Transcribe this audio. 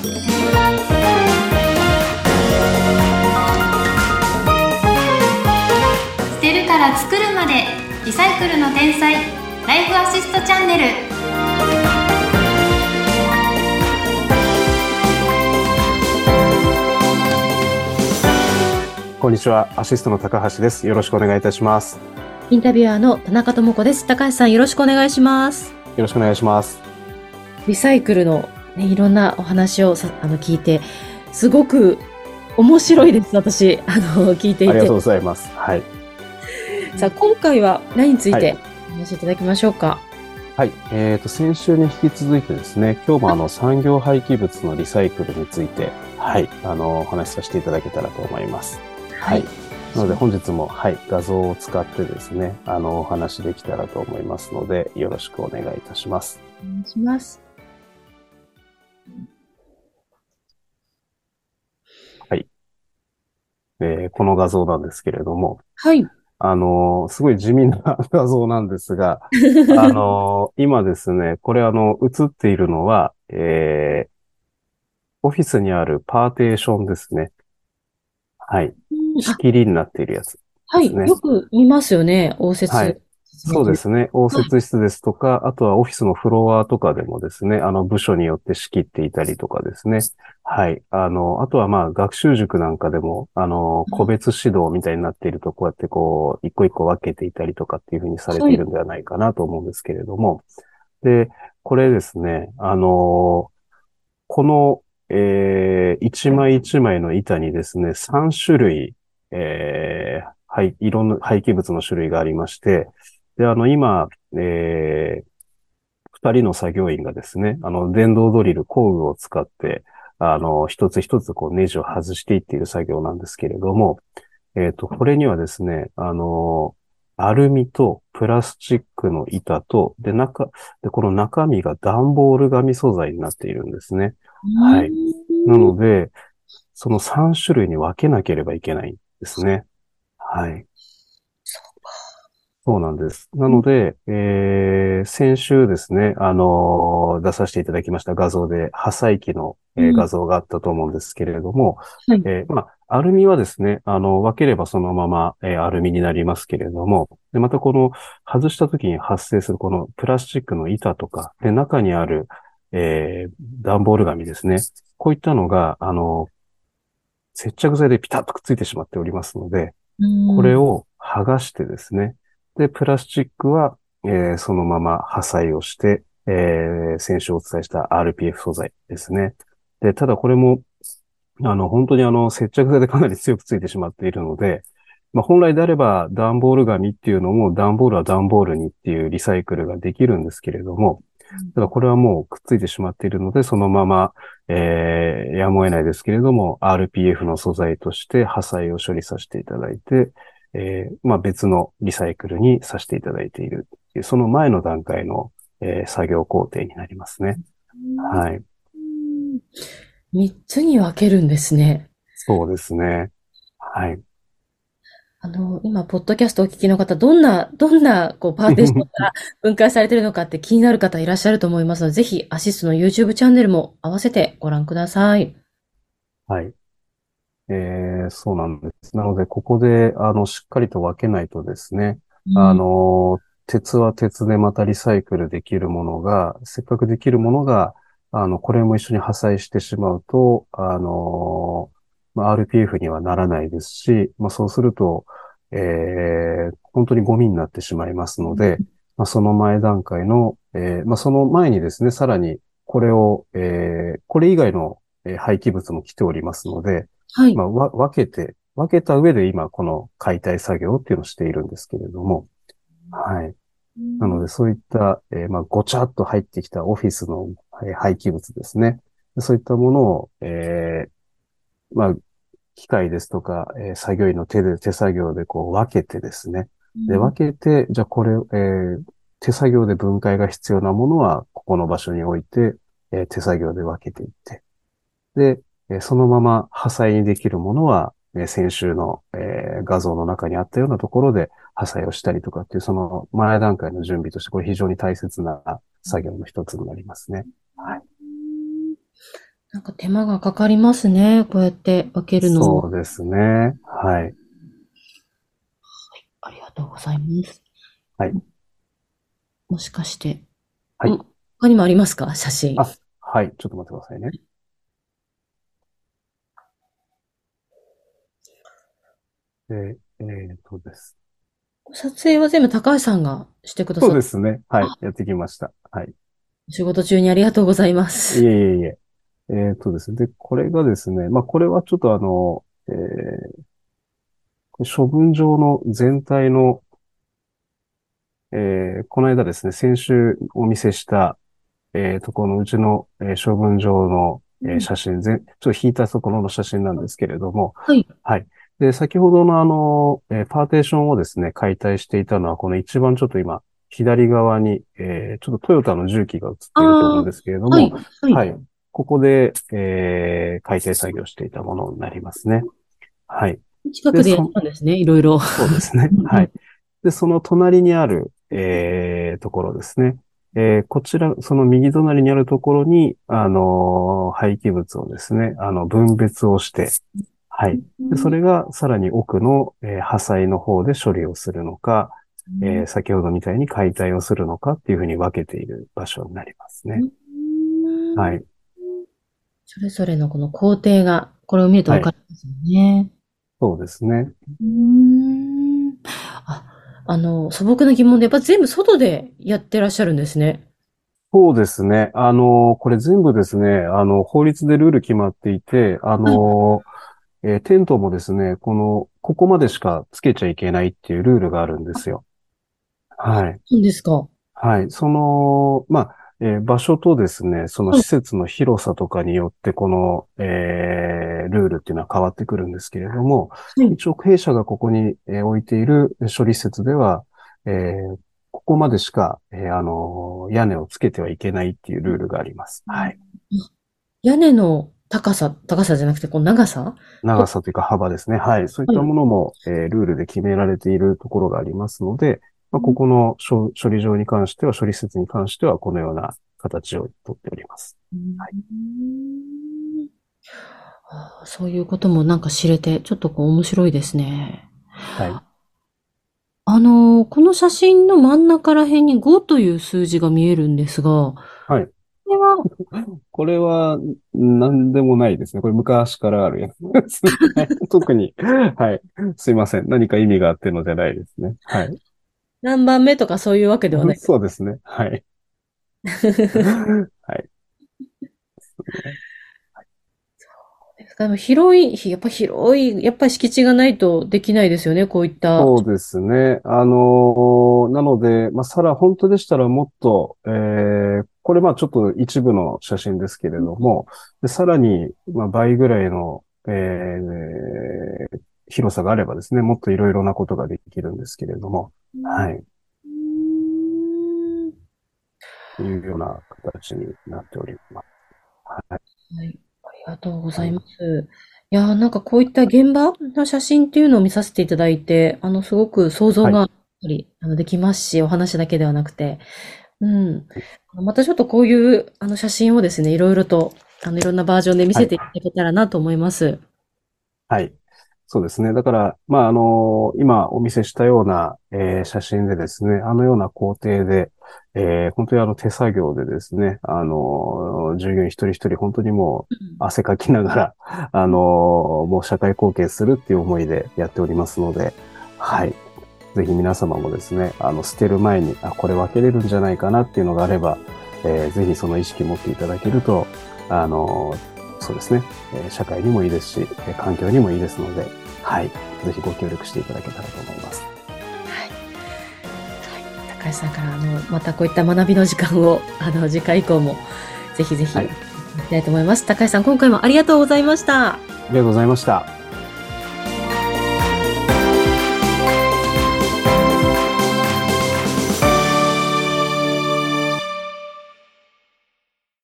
捨てるから作るまでリサイクルの天才ライフアシストチャンネルこんにちは。アシストの高橋です。よろしくお願いいたします。インタビュアーの田中智子です。高橋さんよろしくお願いします。よろしくお願いします。リサイクルの、ね、いろんなお話をさあの聞いて、すごく面白いです。私、あの、聞いていてありがとう。ございます。はい。さあ、今回は何についてはいお話しいただきましょうか？はい。えっ、と、先週に引き続いてですね、今日もあの、産業廃棄物のリサイクルについて、はい、あの、お話しさせていただけたらと思います。はい。なので本日も、はい、画像を使ってですね、あの、お話できたらと思いますので、よろしくお願いいたします。お願いします。えーこの画像なんですけれども、はい。あの、すごい地味な画像なんですが、あの、今ですね、これあの、映っているのは、えー、オフィスにあるパーテーションですね。はい。うん仕切りになっているやつ。あはい。よく見ますよね、応接。はいそうですね。応接室ですとか、あとはオフィスのフロアとかでもですね、あの部署によって仕切っていたりとかですね。はい。あの、あとはまあ学習塾なんかでも、あの、個別指導みたいになっていると、こうやってこう、一個一個分けていたりとかっていうふうにされているんではないかなと思うんですけれども。で、これですね、あの、この、えー、一枚一枚の板にですね、3種類、えー、はい、いろんな廃棄物の種類がありまして、で、あの、今、えー、二人の作業員がですね、あの、電動ドリル、工具を使って、あの、一つ一つこうネジを外していっている作業なんですけれども、えっ、と、これにはですね、あの、アルミとプラスチックの板と、で、中、で、この中身が段ボール紙素材になっているんですね。はいなので、その3種類に分けなければいけないんですね。はい。そうなんです。なので、えー先週ですね、あのー出させていただきました画像で、破砕機の、えーうん画像があったと思うんですけれども、はいえーまあ、アルミはですね、あの、分ければそのまま、えーアルミになりますけれども、で、またこの、外した時に発生するこのプラスチックの板とか、で、中にある、えー段ボール紙ですね。こういったのが、あの、接着剤でピタッとくっついてしまっておりますので、これを、を剥がしてですね。で、プラスチックは、えーそのまま破砕をして、えー先週お伝えした RPF 素材ですね。で、ただこれも、あの、本当にあの、接着剤でかなり強くついてしまっているので、まあ、本来であれば段ボール紙っていうのも段ボールは段ボールにっていうリサイクルができるんですけれども、ただこれはもうくっついてしまっているので、そのまま、えーやむを得ないですけれども、RPF の素材として破砕を処理させていただいて、えーまあ別のリサイクルにさせていただいているっていう、その前の段階の、えー作業工程になりますね。はい。三つに分けるんですね。そうですね。はい。あの、今、ポッドキャストをお聞きの方、どんな、どんな、こう、パーテーションから 分解されているのかって気になる方いらっしゃると思いますので、ぜひ、アシストの YouTube チャンネルも合わせてご覧ください。はい。えーそうなんです。なので、ここで、あの、しっかりと分けないとですね、あの、鉄は鉄でまたリサイクルできるものが、せっかくできるものが、あの、これも一緒に破砕してしまうと、あの、まあ、RPF にはならないですし、まあ、そうすると、えー本当にゴミになってしまいますので、まあ、その前段階の、えーまあ、その前にですね、さらに、これを、えーこれ以外のえー廃棄物も来ておりますので、はい。まあ、わ分けて、分けた上で今この解体作業っていうのをしているんですけれども、はい。なのでそういった、えーまあ、ごちゃっと入ってきたオフィスの、えー廃棄物ですね。そういったものを、えーまあ、機械ですとか、えー作業員の手で、手作業でこう分けてですね。で、分けて、じゃあこれ、えー手作業で分解が必要なものは、ここの場所に置いて、えー手作業で分けていって。で、えーそのまま破砕にできるものは、えー先週の、えー画像の中にあったようなところで破砕をしたりとかっていう、その前段階の準備として、これ非常に大切な作業の一つになりますね。はい。なんか手間がかかりますね。こうやって分けるのも。そうですね。はい。ありがとうございます。はい。もしかして。はいうん他にもありますか？写真。あはい。ちょっと待ってくださいね。で、えーっとです。撮影は全部高橋さんがしてくださそうっですね。はい。やってきました。はい。仕事中にありがとうございます。いえいえいえ。えーっとですね。で、これがですね、まあ、これはちょっとあの、えー処分場の全体の、えーこの間ですね、先週お見せした、えーところのうちの、えー処分場の、えー写真、全、ちょっと引いたところの写真なんですけれども、はい。はい。で、先ほどのあの、えーパーテーションをですね、解体していたのは、この一番ちょっと今、左側に、えーちょっとトヨタの重機が映っていると思うんですけれども、はい。はい。はい。ここで、えー、解体作業していたものになりますね。はい。近くでやったんですね、いろいろ。そうですねうん。はい。で、その隣にある、えー、ところですね。えー、こちら、その右隣にあるところに、あのー廃棄物をですね、あの、分別をして、はい。で、それがさらに奥の、えー、破砕の方で処理をするのか、えー、先ほどみたいに解体をするのかっていうふうに分けている場所になりますね。うんはい。それぞれのこの工程が、これを見るとわかりますよね。そうですね。うーんあ、あの、素朴な疑問で、やっぱ全部外でやってらっしゃるんですね。そうですね。あの、これ全部ですね、あの、法律でルール決まっていて、あの、えーテントもですね、この、ここまでしかつけちゃいけないっていうルールがあるんですよ。はい。そうですか。はい。その、まあ、えー場所とですね、その施設の広さとかによって、この、えールールっていうのは変わってくるんですけれども、はい一応弊社がここに、えー置いている処理施設では、えーここまでしか、えーあのー屋根をつけてはいけないっていうルールがあります。はい。屋根の高さ、高さじゃなくて、こう長さ？長さというか幅ですね。はい。そういったものも、えールールで決められているところがありますので、まあ、ここの処処理場に関しては、処理施設に関しては、このような形をとっております。はいあーそういうこともなんか知れて、ちょっとこう面白いですね。はい。あのーこの写真の真ん中ら辺に5という数字が見えるんですが、はい。これは、これは、なんでもないですね。これ昔からあるやつ 特に、はい。すいません。何か意味があってのじゃないですね。はい。何番目とかそういうわけではない。そうですね。はい。はい。でも広い、やっぱ広い、やっぱり敷地がないとできないですよね、こういった。そうですね。あのーなので、まあ、さら、本当でしたらもっと、えーこれまあちょっと一部の写真ですけれども、でさらに、まあ、倍ぐらいの、えー広さがあればですね、もっといろいろなことができるんですけれども、はい。というような形になっております。はい。はい、ありがとうございます。いやー、なんかこういった現場の写真っていうのを見させていただいて、あの、すごく想像がやっぱり、あのできますし、お話だけではなくて、うん。またちょっとこういう、あの、写真をですね、いろいろと、あの、いろんなバージョンで見せていただけたらなと思います。はい。そうですね。だから、まあ、あの今お見せしたような、えー写真でですね、あのような工程で、えー本当にあの手作業でですね、あの従業員一人一人本当にもう汗かきながら、あのもう社会貢献するっていう思いでやっておりますので、はい。ぜひ皆様もですね、あの、捨てる前に、あ、これ分けれるんじゃないかなっていうのがあれば、えーぜひその意識持っていただけると、あのそうですね、えー社会にもいいですし、えー環境にもいいですので、はい。ぜひご協力していただけたらと思います。高橋さんから、あの、またこういった学びの時間を、あの、次回以降も、ぜひぜひ、はいいきたいと思います。高橋さん、今回もありがとうございました。ありがとうございました。